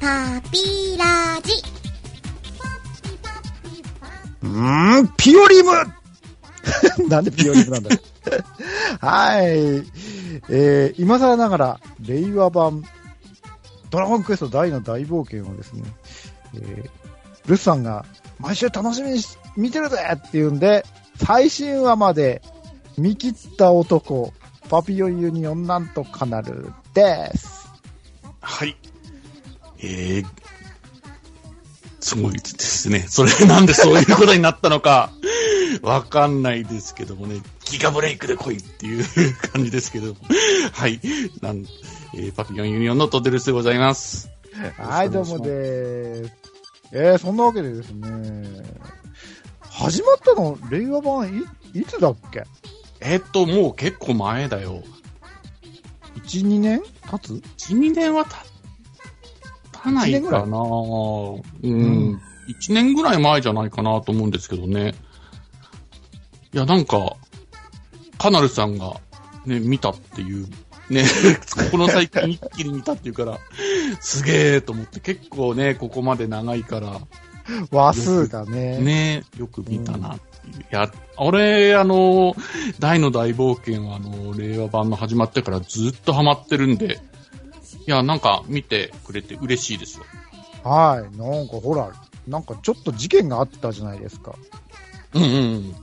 パピラジ。うーん、ピオリム なんでピオリムなんだはい。えー、今更ながら、令和版、ドラゴンクエスト大の大冒険をですね、えー、ルスさんが、毎週楽しみにし見てるぜっていうんで、最新話まで見切った男、パピヨンユニオンなんとかなるです。はい。えー、すごいですね。それなんでそういうことになったのか、わかんないですけどもね、ギガブレイクで来いっていう感じですけども。はい。なんえーパピヨンユニオンのトデルスでございます。はい、どうもでーす。えー、そんなわけでですね、始まったの、令和版い、いつだっけ？えーっと、もう結構前だよ。?1、2年経つ？1、2年はた、たない一年ぐらいかなうん。うん1年ぐらい前じゃないかなと思うんですけどね。いや、なんか、カナルさんがね、見たっていう、ね、この最近一気に見たっていうから、すげえと思って、結構ね、ここまで長いから、話数がね。ね、よく見たなっていう。いや、俺、あの、大の大冒険は、あの、令和版の始まってからずっとハマってるんで、いや、なんか見てくれて嬉しいですよ。はい。なんかほら、なんかちょっと事件があったじゃないですか。うんうんうん。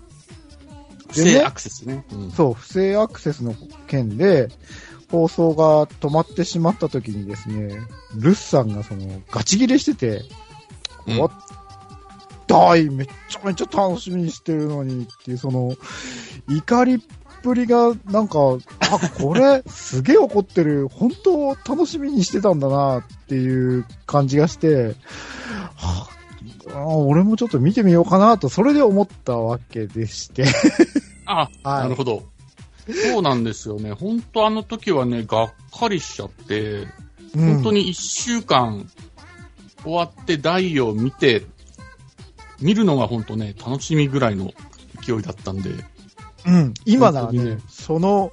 不正アクセスね。うんそう、不正アクセスの件で、放送が止まってしまった時にですね、ルッさんがその、ガチ切れしてて、うんわ大めっちゃめちゃ楽しみにしてるのにっていう、その、怒りっぷりが、なんか、あ、これ、すげえ怒ってる、本当楽しみにしてたんだなっていう感じがして、はああ俺もちょっと見てみようかなと、それで思ったわけでして。あ、はいなるほど。そうなんですよね。本当あの時はね、がっかりしちゃって、うん本当に一週間終わって大を見て、見るのが本当ね、楽しみぐらいの勢いだったんで。うん、今ならねその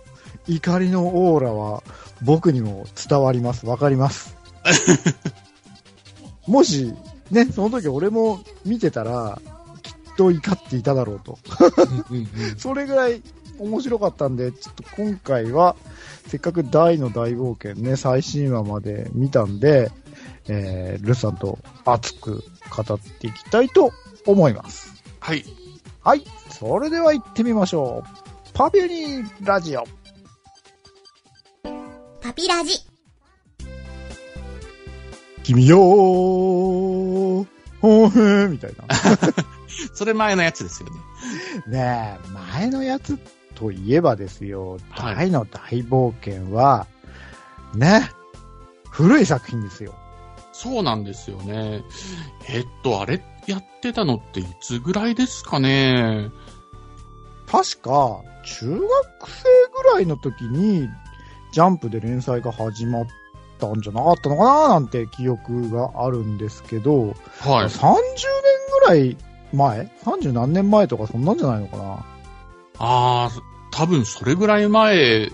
怒りのオーラは僕にも伝わります。わかります。もし、ね、その時俺も見てたら、きっと怒っていただろうと。うんうん それぐらい面白かったんで、ちょっと今回は、せっかく大の大冒険ね、最新話まで見たんで、えー、ルさんと熱く語っていきたいと思います。はい。はい。それでは行ってみましょう。パビュニーラジオ。パピラジ。君よー、ほーへーみたいな。それ前のやつですよね。ねえ、前のやつといえばですよ、はい大の大冒険は、ね、古い作品ですよ。そうなんですよね。えっと、あれやってたのっていつぐらいですかね？確か、中学生ぐらいの時に、ジャンプで連載が始まったんじゃなかったのかななんて記憶があるんですけど、はい。30年ぐらい前 ?30 何年前とかそんなんじゃないのかな？ああ、多分それぐらい前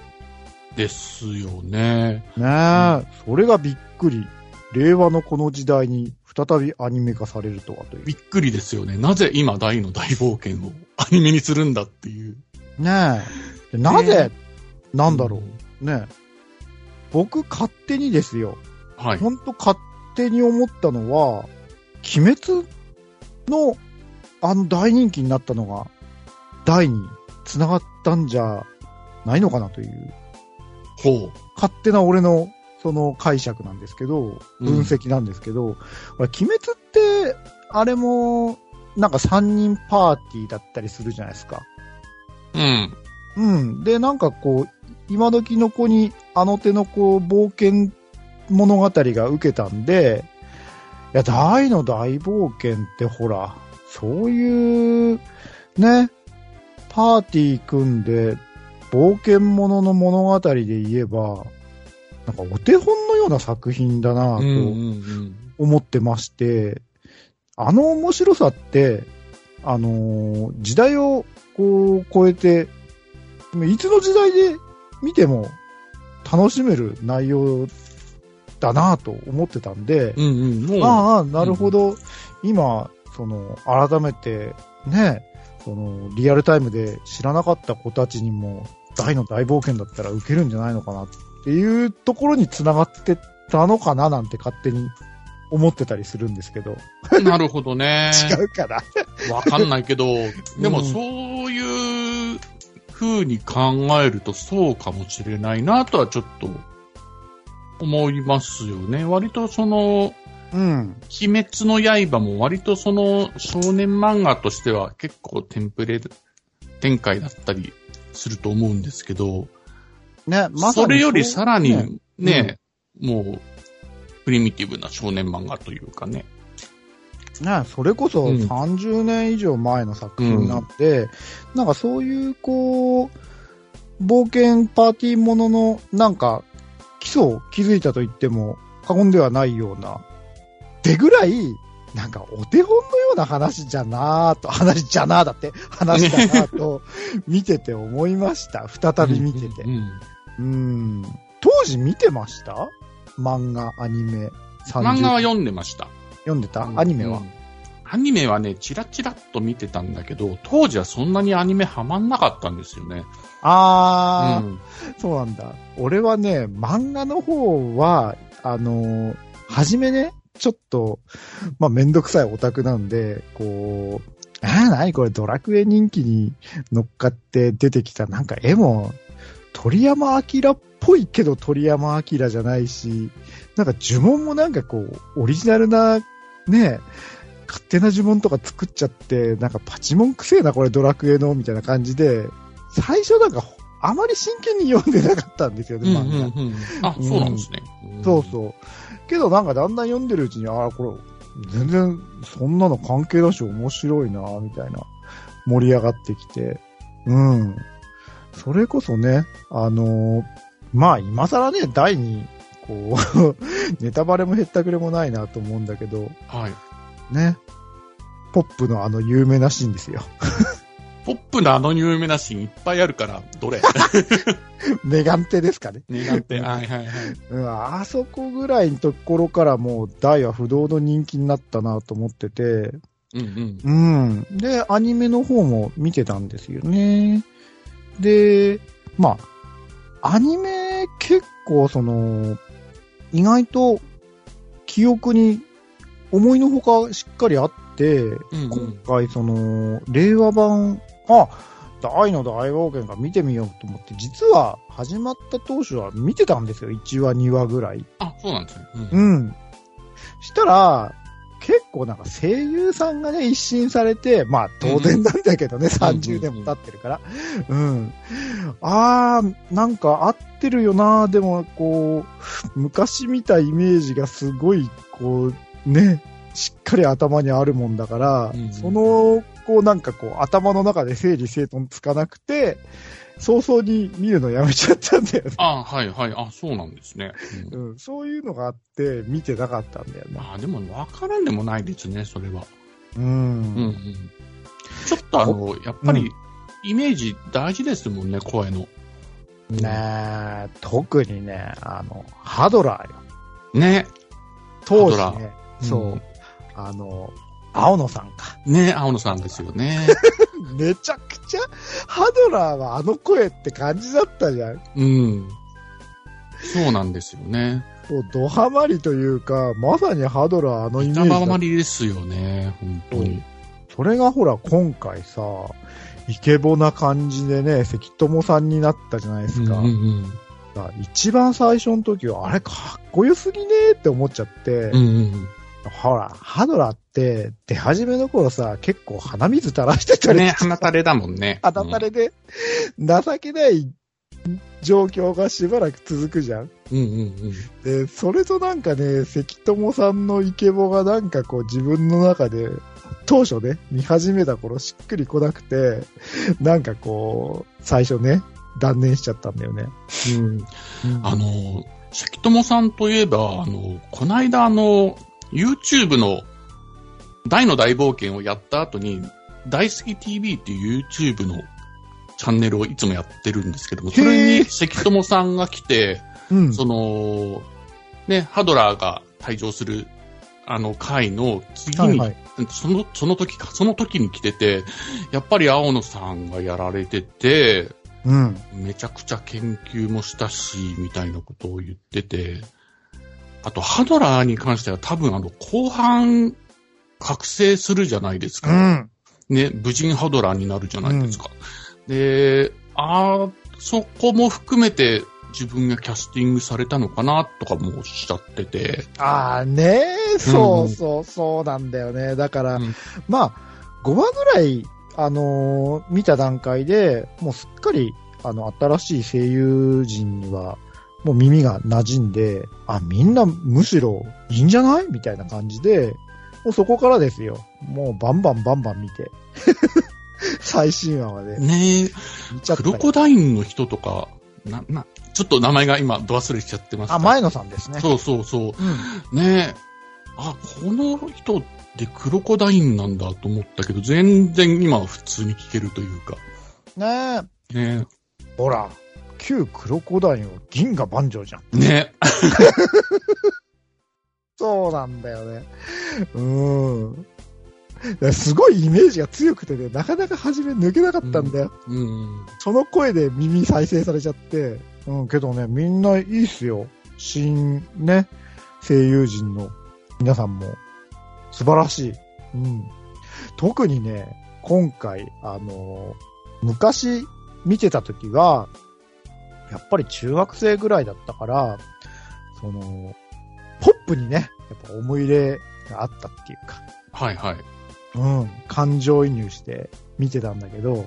ですよね。ねえ、それがびっくり。令和のこの時代に再びアニメ化されるとはという。びっくりですよね。なぜ今大の大冒険をアニメにするんだっていう。ねえ。でなぜ、なんだろう。ねえ。僕勝手にですよ。はい。ほんと勝手に思ったのは、鬼滅のあの大人気になったのが、大に繋がったんじゃないのかなという、ほ勝手な俺のその解釈なんですけど、うん分析なんですけど、これ鬼滅って、あれも、なんか3人パーティーだったりするじゃないですか。う。うん。うん。で、なんかこう、今時の子にあの手のこう、冒険物語が受けたんで、いや、大の大冒険ってほら、そういう、ね、パーティー組んで、冒険物の物語で言えば、なんかお手本のような作品だなとうんうんうん。思ってまして、あの面白さって、あのー時代をこう超えて、いつの時代で見ても楽しめる内容だなと思ってたんで、うんうん。ああ、なるほど、今、その、改めて、ね、その、リアルタイムで知らなかった子たちにも、大の大冒険だったら受けるんじゃないのかなっていうところに繋がってったのかななんて勝手に思ってたりするんですけど。なるほどね。違うかな。わかんないけど、でもうんそういう風に考えるとそうかもしれないなとはちょっと思いますよね。割とその、うん。鬼滅の刃も割とその少年漫画としては結構テンプレ展開だったりすると思うんですけど、ね、まそれよりさらねにね、もう、プリミティブな少年漫画というかね。ね、それこそうん30年以上前の作品になって、なんかそういう、こう、冒険パーティーものの、なんか、基礎を築いたと言っても過言ではないような、ってぐらい、なんかお手本のような話じゃなぁと、話じゃなぁだって、話だなぁと、見てて思いました。再び見ててう。んうん。当時見てました？漫画、アニメ。漫画は30読んでました。読んでた？アニメは？うんアニメはね、チラチラっと見てたんだけど、当時はそんなにアニメハマんなかったんですよね。あー、うんそうなんだ。俺はね、漫画の方は、あのー初めね、ちょっと、まあ、めんどくさいオタクなんで、こう、あー、なにこれドラクエ人気に乗っかって出てきた、なんか絵も、鳥山明っぽいけど鳥山明じゃないし、なんか呪文もなんかこう、オリジナルな、ね、勝手な呪文とか作っちゃって、なんかパチモンくせえな、これドラクエの、みたいな感じで、最初なんか、あまり真剣に読んでなかったんですよね、うん漫画。うんうんあ、そうなんですね。そうそう。けどなんかだんだん読んでるうちに、ああ、これ、全然そんなの関係だし面白いな、みたいな、盛り上がってきて。うん。それこそね、あのーまあ今更ね、第に、こう、ネタバレもへったくれもないなと思うんだけど、はい。ね。ポップのあの有名なシーンですよ。ポップなあの有名なシーンいっぱいあるから、どれ？メガンテですかね。ね、なんて、はいはいはい。うん、あそこぐらいのところからもう大は不動の人気になったなと思ってて、うんうん。うん。で、アニメの方も見てたんですよね。で、まあ、アニメ結構その、意外と記憶に思いのほかしっかりあって、うんうん今回その、令和版、あ、大の大冒険が見てみようと思って、実は始まった当初は見てたんですよ。1話、2話ぐらい。あ、そうなんですね。うんうん。したら、結構なんか声優さんがね、一新されて、まあ当然なんだけどね、ん30年も経ってるから。うん。あー、なんか合ってるよな、でもこう、昔見たイメージがすごい、こう、ね、しっかり頭にあるもんだから、うんその、こうなんかこう、頭の中で整理整頓つかなくて、早々に見るのやめちゃったんだよね。あ、はいはい。あ、そうなんですね。うんうん、そういうのがあって、見てなかったんだよね。あ、でもわからんでもないですね、それは。うん。うんうん。ちょっとあの、やっぱり、イメージ大事ですもんね、声の。ねえ、特にね、あの、ハドラーよ。ね。当時ね、うんそう、あの、青野さんか。ね、青野さんですよね。めちゃくちゃ、ハドラーはあの声って感じだったじゃん。うん。そうなんですよね。もうドハマりというか、まさにハドラーあのイメー板ジだまりですよね、本当に。それがほら、今回さ、イケボな感じでね、関友さんになったじゃないですか。うんうんさ一番最初の時は、あれかっこよすぎねーって思っちゃって、うん。うんうんほら、ハドラーって出始めの頃さ、結構鼻水垂らしてたりね、鼻垂れだもんね。鼻垂れで、情けない状況がしばらく続くじゃん。うんうんうん。で、それとなんかね、関友さんのイケボがなんかこう自分の中で、当初ね、見始めた頃しっくりこなくて、なんかこう、最初ね、断念しちゃったんだよね。うんあの、関友さんといえば、あの、こないだあの、YouTube の大の大冒険をやった後に、大好き TV っていう YouTube のチャンネルをいつもやってるんですけども、それに関友さんが来て、うん。その、ね、ハドラーが退場する、あの回の次に、はいはい。その、その時か、その時に来てて、やっぱり青野さんがやられてて、うん。めちゃくちゃ研究もしたし、みたいなことを言ってて、あと、ハドラーに関しては多分あの、後半、覚醒するじゃないですうか。ん。ね、無人ハドラーになるじゃないですか。で、ああ、そこも含めて自分がキャスティングされたのかなとかもおっしゃってて。ああねそうそうそうなんだよね。だから、うんまあ、5話ぐらい、あのー見た段階で、もうすっかり、あの、新しい声優陣には、もう耳が馴染んで、あ、みんなむしろいいんじゃない？みたいな感じで、もうそこからですよ。もうバンバンバンバン見て。最新話までね見ちゃったよクロコダインの人とか、な、な、ちょっと名前が今、ど忘れしちゃってます。あ、前野さんですね。そうそうそう。うん。ねあ、この人ってクロコダインなんだと思ったけど、全然今は普通に聞けるというか。ねえ。ねほら、旧クロコダインは銀河万丈じゃん。ね そうなんだよね。うーん。すごいイメージが強くてね、なかなか初め抜けなかったんだよ。うん。その声で耳再生されちゃって。うん、けどね、みんないいっすよ。新、ね、声優陣の皆さんも素晴らしい。うん。特にね、今回、あの昔見てた時は、やっぱり中学生ぐらいだったから、その、プにね、やっぱ思い入れがあったっていうか、はいはい。うん、感情移入して見てたんだけど、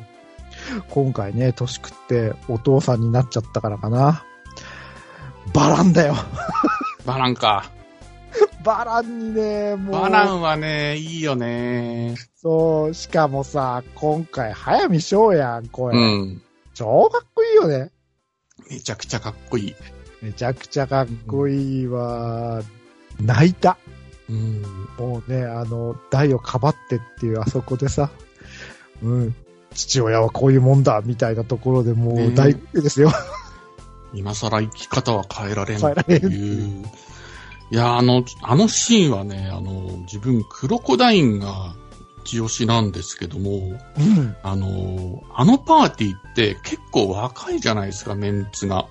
今回ね、年食ってお父さんになっちゃったからかな。バランだよ。バランか。バランにね、もう。バランはね、いいよね。そう、しかもさ、今回、早見翔やん、声。うん。超かっこいいよね。めちゃくちゃかっこいい。めちゃくちゃかっこいいわ。泣いた。うん。もうね、あの、台をかばってっていうあそこでさ、うん、父親はこういうもんだ、みたいなところでもねう大好ですよ。今更生き方は変えられん変えらっていう。いや、あの、あのシーンはね、あの、自分、クロコダインが一押しなんですけども、うん。あの、あのパーティーって結構若いじゃないですか、メンツが。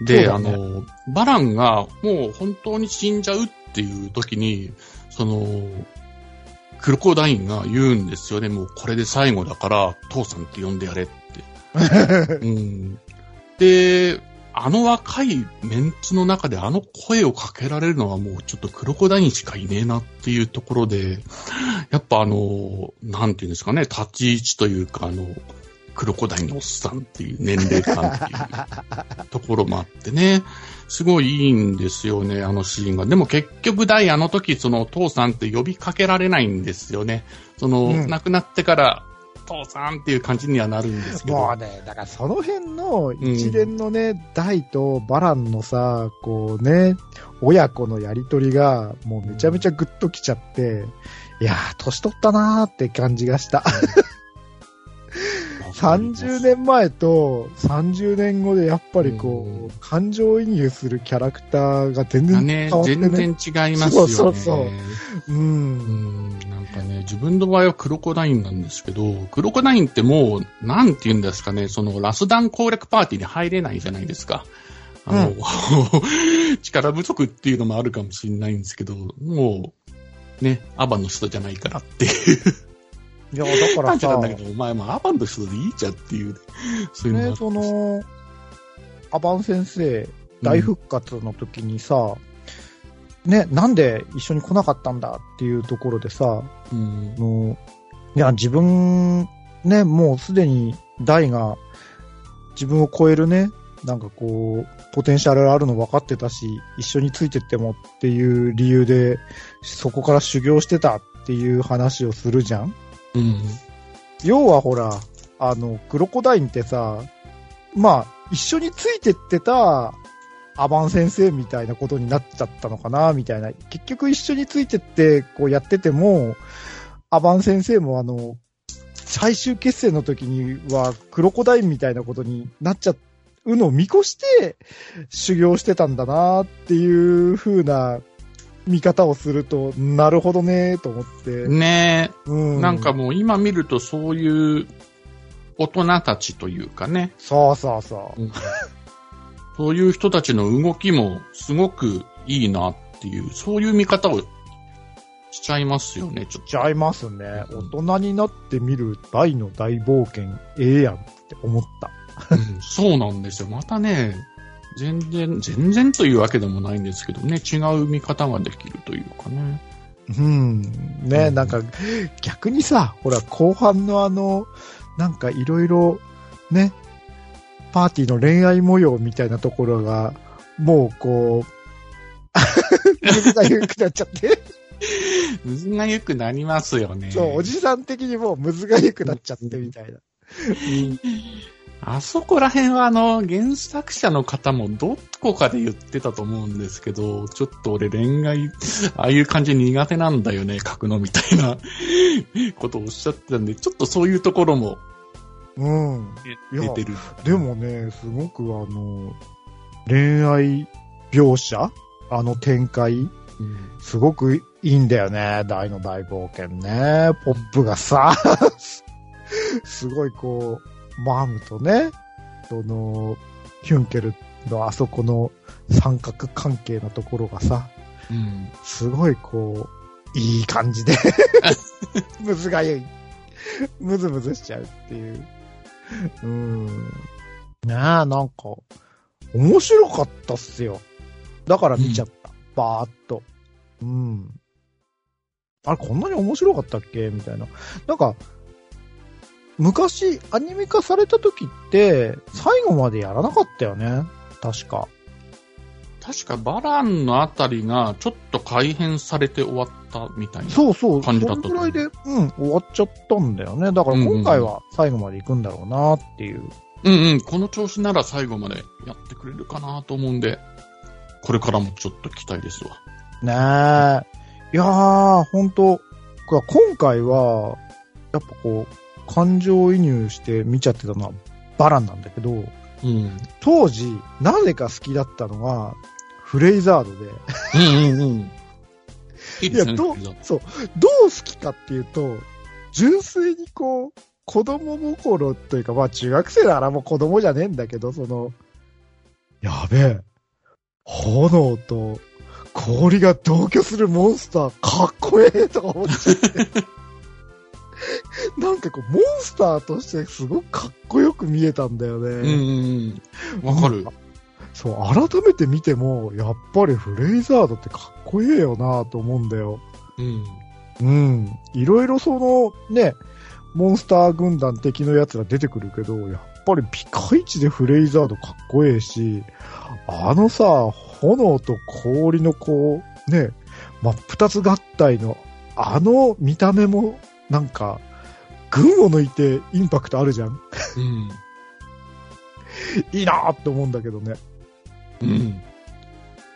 で、ねの、バランがもう本当に死んじゃうっていう時に、その、クロコダインが言うんですよね。もうこれで最後だから、父さんって呼んでやれって。うん。で、あの若いメンツの中であの声をかけられるのはもうちょっとクロコダインしかいねえなっていうところで、やっぱあの、なんていうんですかね、立ち位置というかあの、クロコダインのおっさんっていう年齢感っていうところもあってね、すごいいいんですよね、あのシーンが。でも結局ダイあの時その父さんって呼びかけられないんですよね。その、うん亡くなってから父さんっていう感じにはなるんですけど。もうね、だからその辺の一連のね、ダイとバランのさ、こうね、親子のやりとりが、もうめちゃめちゃグッときちゃって、いやー、年取ったなーって感じがした。30年前と30年後でやっぱりこう、うん感情移入するキャラクターが全然変わってね。全然違いますよね。そうそうそうううん。ん、なんかね、自分の場合はクロコダインなんですけど、クロコダインってもう、なんて言うんですかね、そのラスダン攻略パーティーに入れないじゃないですか。あの、力不足っていうのもあるかもしれないんですけど、もう、ね、アバンの人じゃないからっていういや、だからさ。だけど、お前もアバンの人でいいじゃんっていう、そういうのその、アバン先生、大復活の時にさ、ね、なんで一緒に来なかったんだっていうところでさ、うん。あのいや、自分、ね、もうすでに大が自分を超えるね、なんかこう、ポテンシャルあるの分かってたし、一緒についてってもっていう理由で、そこから修行してたっていう話をするじゃん要はほら、あの、クロコダインってさ、まあ、一緒についてってたアバン先生みたいなことになっちゃったのかな、みたいな。結局一緒についてって、こうやってても、アバン先生もあの、最終決戦の時には、クロコダインみたいなことになっちゃうのを見越して修行してたんだなっていう風な見方をすると、なるほどねと思って。ねうん。え、なんかもう今見るとそういう大人たちというかね、そうそうそう。そういう人たちの動きもすごくいいなっていう、そういう見方をしちゃいますよね、ちょっちゃいますね。大人になってみる大の大冒険、ええやんって思った。と。うんそうなんですよ。またね、全然、全然というわけでもないんですけどね、違う見方ができるというかね。うん。ね、うんなんか、逆にさ、ほら、後半のあの、なんかいろいろ、ね、パーティーの恋愛模様みたいなところが、もうこう、水がゆくなっちゃって、水が良くなりますよね。そう、おじさん的にもうむがゆくなっちゃってみたいな。あそこら辺はあの、原作者の方もどこかで言ってたと思うんですけど、ちょっと俺恋愛、ああいう感じ苦手なんだよね、書くのみたいな ことをおっしゃってたんで、ちょっとそういうところもうん。出てる。でもね、すごくあの、恋愛描写？あの展開？すごくいいんだよね。大の大冒険ね。ポップがさ、すごいこう、マームとね、その、ヒュンケルのあそこの三角関係のところがさ、うん。すごいこう、いい感じで、むずがゆい。むずむずしちゃうっていう。うん。ねえ、なんか、面白かったっすよ。だから見ちゃった。バーっと。うん。あれ、こんなに面白かったっけ？みたいな。なんか、昔、アニメ化された時って、最後までやらなかったよね。確か。確かバランのあたりがちょっと改変されて終わったみたいな。そうそう、そ感じだったと思うのぐらいで、うん、終わっちゃったんだよね。だから今回は最後まで行くんだろうなっていう。うんうん、この調子なら最後までやってくれるかなと思うんで、これからもちょっと期待ですわ。ねえ。いやー、ほんと、今回は、やっぱこう、感情移入して見ちゃってたのはバランなんだけど、うん。当時、なぜか好きだったのが、フレイザードで、うんうんうん。いや。どうそう、どう好きかっていうと、純粋にこう、子供心というか、まあ中学生ならもう子供じゃねえんだけど、その、やべえ、炎と氷が同居するモンスターかっこええとか思っちゃって。なんかこう、モンスターとしてすごくかっこよく見えたんだよね。うんうんうん。わかる。そう、改めて見ても、やっぱりフレイザードってかっこいいよなと思うんだよ。うん。うん。いろいろその、ね、モンスター軍団的のやつが出てくるけど、やっぱりピカイチでフレイザードかっこええし、あのさ、炎と氷のこう、ね、真っ二つ合体の、あの見た目も、なんか、群を抜いてインパクトあるじゃんうん。いいなーって思うんだけどね。うん。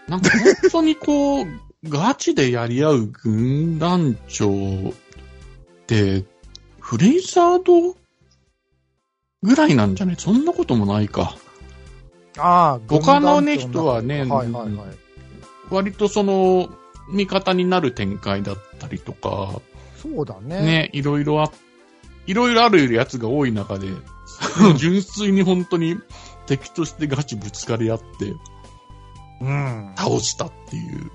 なんか本当にこう、ガチでやり合う軍団長って、フレイザードぐらいなんじゃね？そんなこともないか。ああ、他のね人はねはいはいはい。割とその、味方になる展開だったりとか、そうだね。ね、いろいろあ、いろいろあるやつが多い中で、純粋に本当に敵としてガチぶつかり合ってうん。倒したっていう。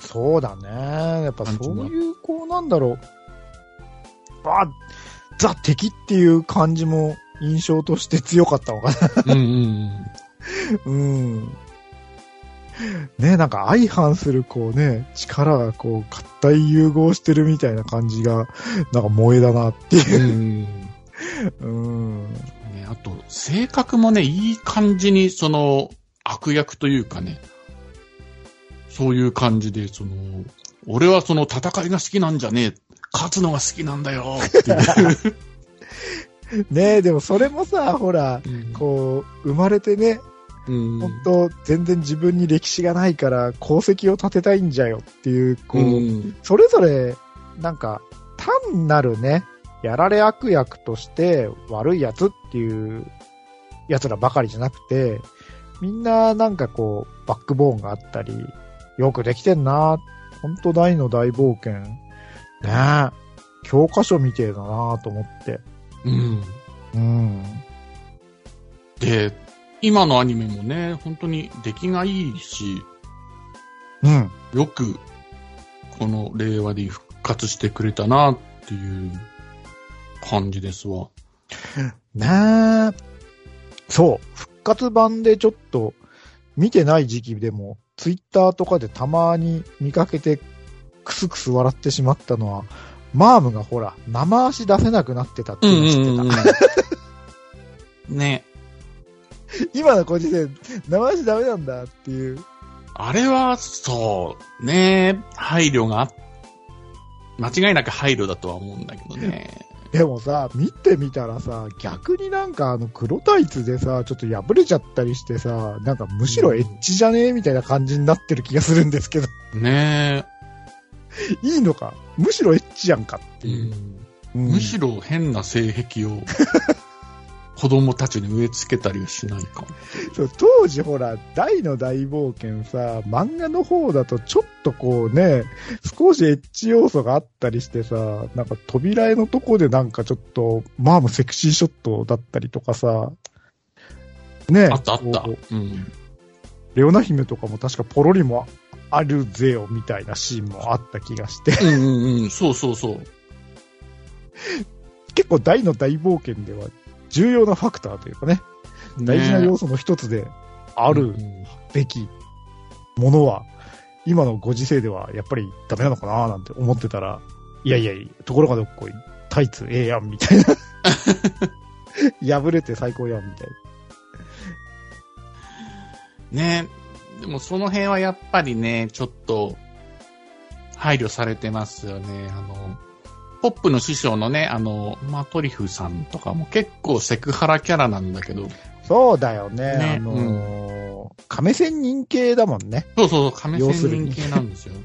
そうだね。やっぱそういう、こうなんだろう。あ、ザ敵っていう感じも印象として強かったのかな。うんうんうん。ねなんか相反するこうね、力がこう合体融合してるみたいな感じが、なんか萌えだなってういう。ん。うん。うん。ね、あと、性格もね、いい感じに、その、悪役というかね、そういう感じで、その、俺はその戦いが好きなんじゃねえ、勝つのが好きなんだよ、っていう。ねでもそれもさ、ほら、こう、生まれてね、うん、本当全然自分に歴史がないから功績を立てたいんじゃよっていう、こう、うんそれぞれ、なんか、単なるね、やられ悪役として悪いやつっていう奴らばかりじゃなくて、みんななんかこう、バックボーンがあったり、よくできてんなほんと大の大冒険。ねえ。教科書みてえだなと思って。うん。うん。で、今のアニメもね、本当に出来がいいし、うん。よく、この令和で復活してくれたなっていう感じですわ。ねえ。そう。復活版でちょっと見てない時期でも、ツイッターとかでたまに見かけて、クスクス笑ってしまったのは、マームがほら、生足出せなくなってたっていうの知ってた。ね。今のご時世、生足ダメなんだっていう。あれは、そう、ね、配慮があ、間違いなく配慮だとは思うんだけどね。でもさ、見てみたらさ、逆になんかあの黒タイツでさ、ちょっと破れちゃったりしてさ、なんかむしろエッチじゃねえみたいな感じになってる気がするんですけど、ねいいのか？むしろエッチやんかってえ、いう。うんむしろ変な性癖を 子供たちに植え付けたりはしないかも。そう当時ほら、大の大冒険さ、漫画の方だとちょっとこうね、少しエッチ要素があったりしてさ、なんか扉絵のとこでなんかちょっと、マームセクシーショットだったりとかさ、ねあったあった。うん。レオナ姫とかも確かポロリもあるぜよみたいなシーンもあった気がして、うんうんうん。そうそうそう。結構大の大冒険では重要なファクターというかね、大事な要素の一つでああるべきものは、今のご時世ではやっぱりダメなのかななんて思ってたら、いやいやいや、ところがどっこい、タイツええやんみたいな。破れて最高やんみたいねでもその辺はやっぱりね、ちょっと、配慮されてますよね。あの、ポップの師匠のね、あの、まあ、トリフさんとかも結構セクハラキャラなんだけど、な。そうだよね。ねあのー亀仙人系だもんね。そうそうそう、亀仙人系なんですよ。こ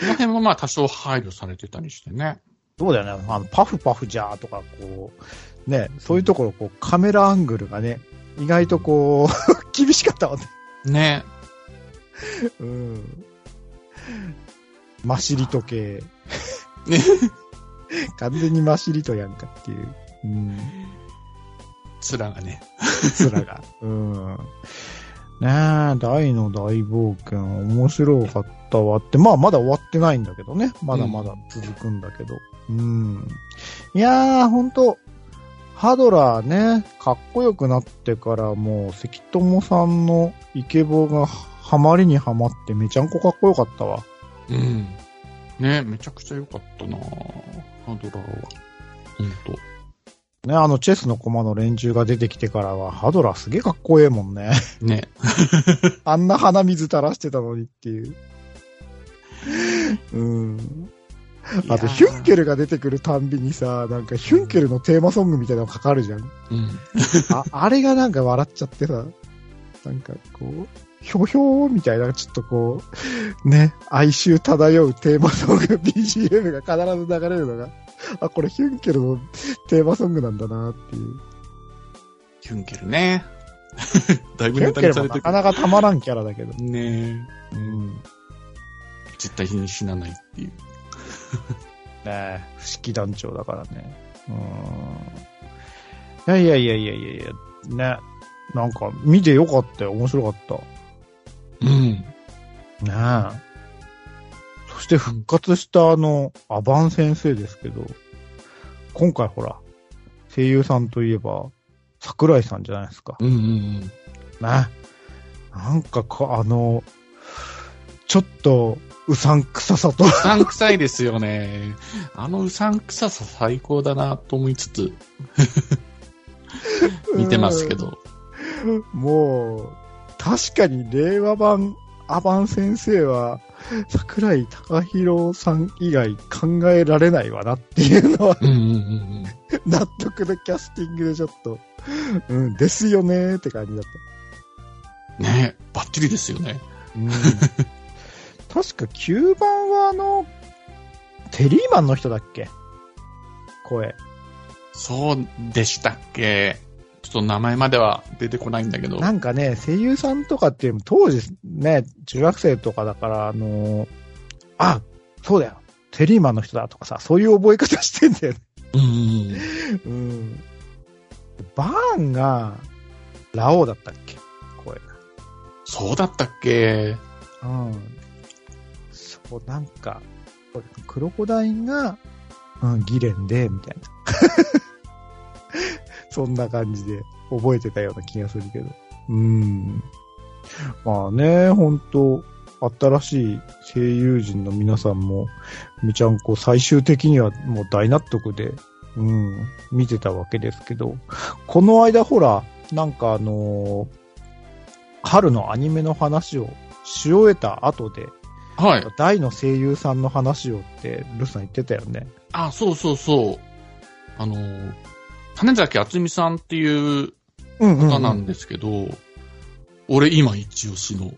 の辺もまあ多少配慮されてたりしてね。そうだよね。あの、パフパフじゃーとか、こう、ね、そういうところ、こう、カメラアングルがね、意外とこう、厳しかったもんね。ね。うん。マシリト系。ね。完全にマシリトやんかっていう。うん。面がね。面が。うん。ねえ、大の大冒険、面白かったわって。まあ、まだ終わってないんだけどね。まだまだ続くんだけど。うん。いやー、ほんと、ハドラーね、かっこよくなってからもう、関友さんのイケボがハマりにはまってめちゃんこかっこよかったわ。うん。ね、めちゃくちゃ良かったなハドラーは。ほんと。ね、あのチェスの駒の連中が出てきてからは、ハドラーすげえかっこええもんね。ね。あんな鼻水垂らしてたのにっていう。うん。あと、ヒュンケルが出てくるたんびにさ、なんかヒュンケルのテーマソングみたいなのかかるじゃん。うん。あ、あれがなんか笑っちゃってさ、なんかこう、ひょひょーみたいな、ちょっとこう、ね、哀愁漂うテーマソング、BGM が必ず流れるのが、あ、これヒュンケルのテーマソングなんだなっていう。ヒュンケルね。だいぶヒュネタンケルもなにされてる。かなかたまらんキャラだけど。ねうん。絶対に死なないっていう。ねえ、不思議団長だからね。うん。いやいやいやいやいやいや、ね。なんか、見てよかったよ。面白かった。うん。ねえ。そして復活したあの、アバン先生ですけど、今回ほら、声優さんといえば、桜井さんじゃないですか。うんうんうん。ね。なんかか、あの、ちょっと、うさんくささとう、さんくさいですよね。あのうさんくささ最高だなと思いつつ、見てますけど。もう、確かに令和版アバン先生は、桜井貴弘さん以外考えられないわなっていうのは、うんうんうん 納得のキャスティングでちょっと、うん、ですよねーって感じだっうん。ねバッチリですよね。た。うん、確か9番はあの、テリーマンの人だっけ？声。そうでしたっけ？ちょっと名前までは出てこないんだけど。なんかね、声優さんとかっていう当時ね、中学生とかだから、あのーあ、そうだよ、テリーマンの人だとかさ、そういう覚え方してんだよね。うんうんうん。バーンが、ラオウだったっけ？声が。そうだったっけ？うん。そう、なんか、クロコダインが、うん、ギレンで、みたいな。そんな感じで覚えてたような気がするけど。うん。まあね、本当新しい声優陣の皆さんも、みちゃんこ最終的にはもう大納得で、うん、見てたわけですけど、この間ほら、なんかあのー春のアニメの話をし終えた後で、はい。大の声優さんの話をって、ルスさん言ってたよね。あ、そうそうそう。あの、種崎敦美さんっていううん方なんですけど、俺今一押しの。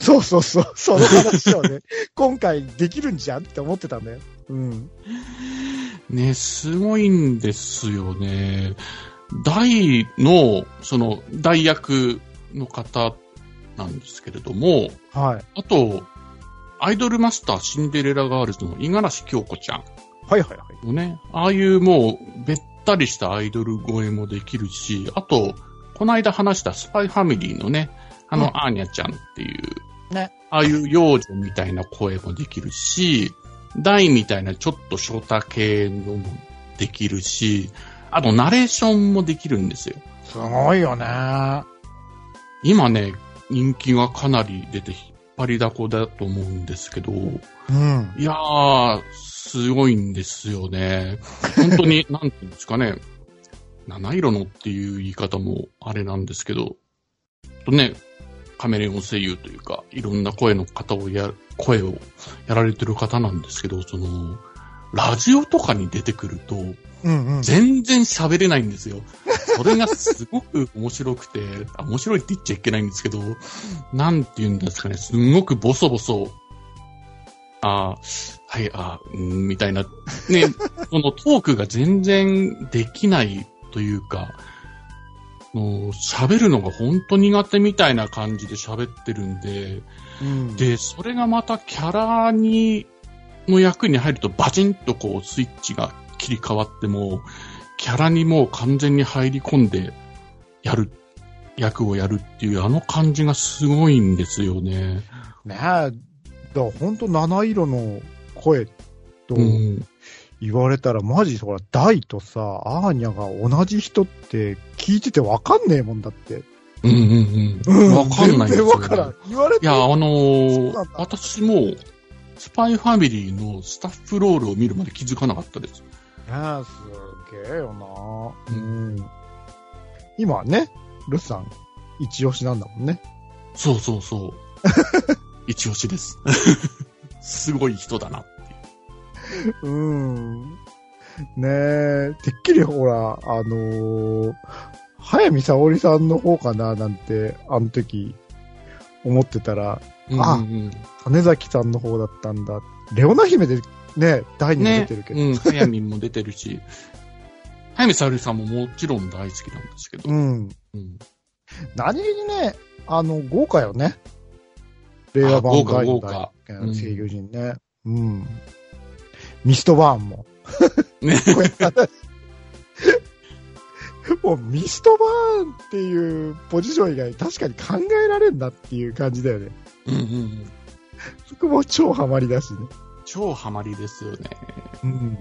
そうそうそう、その話をね、今回できるんじゃんって思ってたんだよ。うん。ね、すごいんですよね。ダイの、その、ダイ役の方なんですけれども、はい。あと、アイドルマスターシンデレラガールズの五十嵐響子ちゃんはいはいはい。のね、ああいうもう、べったりしたアイドル声もできるし、あと、この間話したスパイファミリーのね、あの、うんアーニャちゃんっていう、ね。ああいう幼女みたいな声もできるし、大みたいなちょっとショータ系のもできるし、あとナレーションもできるんですよ。すごいよね。今ね、人気がかなり出て引っ張りだこだと思うんですけど、うん。いやー、すごいんですよね。本当に、なんていうんですかね、七色のっていう言い方もあれなんですけど、とね、カメレオン声優というか、いろんな声の方をや、声をやられてる方なんですけど、その、ラジオとかに出てくると、うんうん。全然喋れないんですよ。それがすごく面白くて、あ面白いって言っちゃいけないんですけど、なんて言うんですかね、すんごくボソボソ、あーはい、あーうんみたいな、ね、そのトークが全然できないというか、もう喋るのが本当苦手みたいな感じで喋ってるんで、うん、で、それがまたキャラに、の役に入るとバチンとこうスイッチが切り替わっても、キャラにもう完全に入り込んでやる、役をやるっていうあの感じがすごいんですよね。ねえ。だからほんと七色の声とうん。言われたら、マジほら、ダイとさ、アーニャが同じ人って聞いててわかんねえもんだって。うんうんうん。わかんないんですよ、からん。言われていや、あのー私も、スパイファミリーのスタッフロールを見るまで気づかなかったです。ねえ、すげえよなうん。今はね、ルスさん、一押しなんだもんね。そうそうそう。一押しです。すごい人だなっていう。うん。ねえ、てっきりほら、あのー、早見沙織さんの方かななんて、あの時、思ってたら、あうんうんうん種崎さんの方だったんだ。レオナ姫でね、第二に出ねてるけど。うん、早見も出てるし、早見沙織さんももちろん大好きなんですけど。うん。うん何気にね、あの、豪華よね。令和版あ豪華第二豪華代うん声優陣ね。うん。ミストバーンも。もうミストバーンっていうポジション以外確かに考えられんなっていう感じだよね。うんうんうん。そこも超ハマりだしね。超ハマりですよね。うん。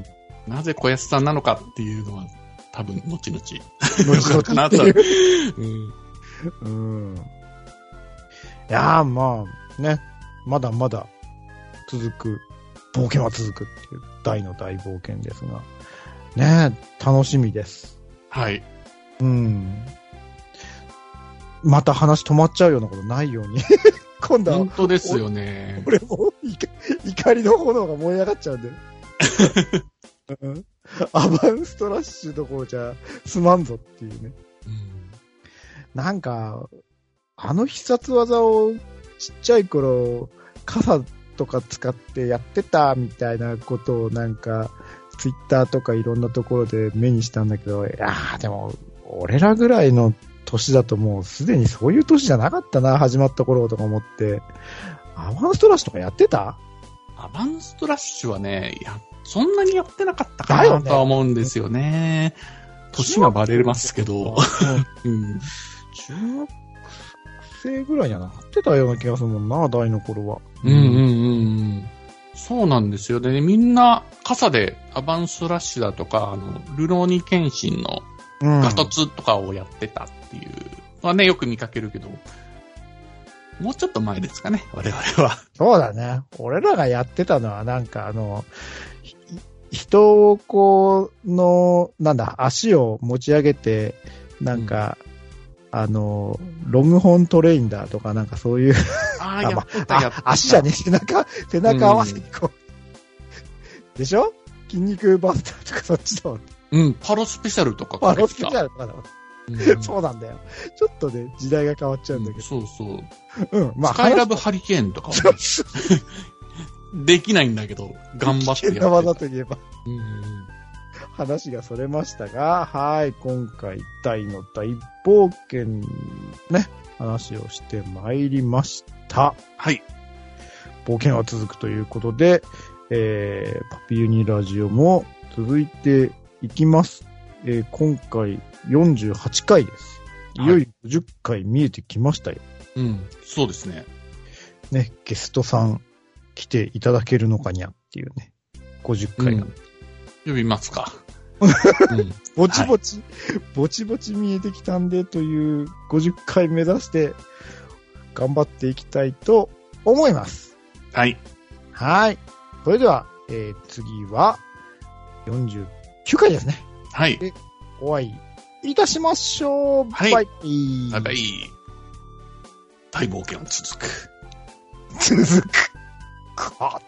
なぜ小安さんなのかっていうのは、多分、後々。後々かなと。うん。うん。いやー、まあ、ね。まだまだ続く、冒険は続くっていう大の大冒険ですが。ね楽しみです。はい。うん。また話止まっちゃうようなことないように。今度は本当ですよね。俺もう怒怒りの炎が燃え上がっちゃうんで。うんアバンストラッシュどころじゃすまんぞっていうね。うんなんか、あの必殺技をちっちゃい頃、傘とか使ってやってたみたいなことをなんか、ツイッターとかいろんなところで目にしたんだけど、いやーでも、俺らぐらいの年だともうすでにそういう年じゃなかったな、始まった頃とか思って。アバンストラッシュとかやってた？アバンストラッシュはね、や、そんなにやってなかったかなとは思うんですよね。年がバレますけど。うん。中学生ぐらいにはなってたような気がするもんな、大の頃は。うんうんうんうん。そうなんですよね。みんな傘でアバンストラッシュだとか、あの、ルローニケンシンのうん。ガトツとかをやってたっていうのはね、よく見かけるけど、もうちょっと前ですかね、我々は。そうだね。俺らがやってたのはなんかあの、ひ人をこう、の、なんだ、足を持ち上げて、なんか、あの、ロングホーントレインだとか、なんかそういう、あ あ、あやってた、やった。足じゃねえ、背中、背中合わせにこう、でしょ？筋肉バスターとかそっちだもん。うん、パロスペシャルとかパロスペシル。ャルとかだもん。うんそうなんだよ。ちょっとね、時代が変わっちゃうんだけそうそう。ど。うん、まあ、スカイラブ話ハリケーンとか できないんだけど、頑張ってやってた。技といえば。うん話がそれましたが、はい、今回大の大冒険ね、話をしてまいりました。はい。冒険は続くということで、えー、パピユニラジオも続いていきます。えー、今回48回です。いよいよ50回見えてきましたよ。うん。そうですね。ね、ゲストさん来ていただけるのかにゃっていうね、50回が。うん呼びますか。うんぼちぼち、ぼちぼち見えてきたんでという50回目指して頑張っていきたいと思います。はい。はい。それでは、えー、次は49回ですね。はい。お会いいたしましょう。はいバイバイ。バイバイ。大冒険は続く。続く。か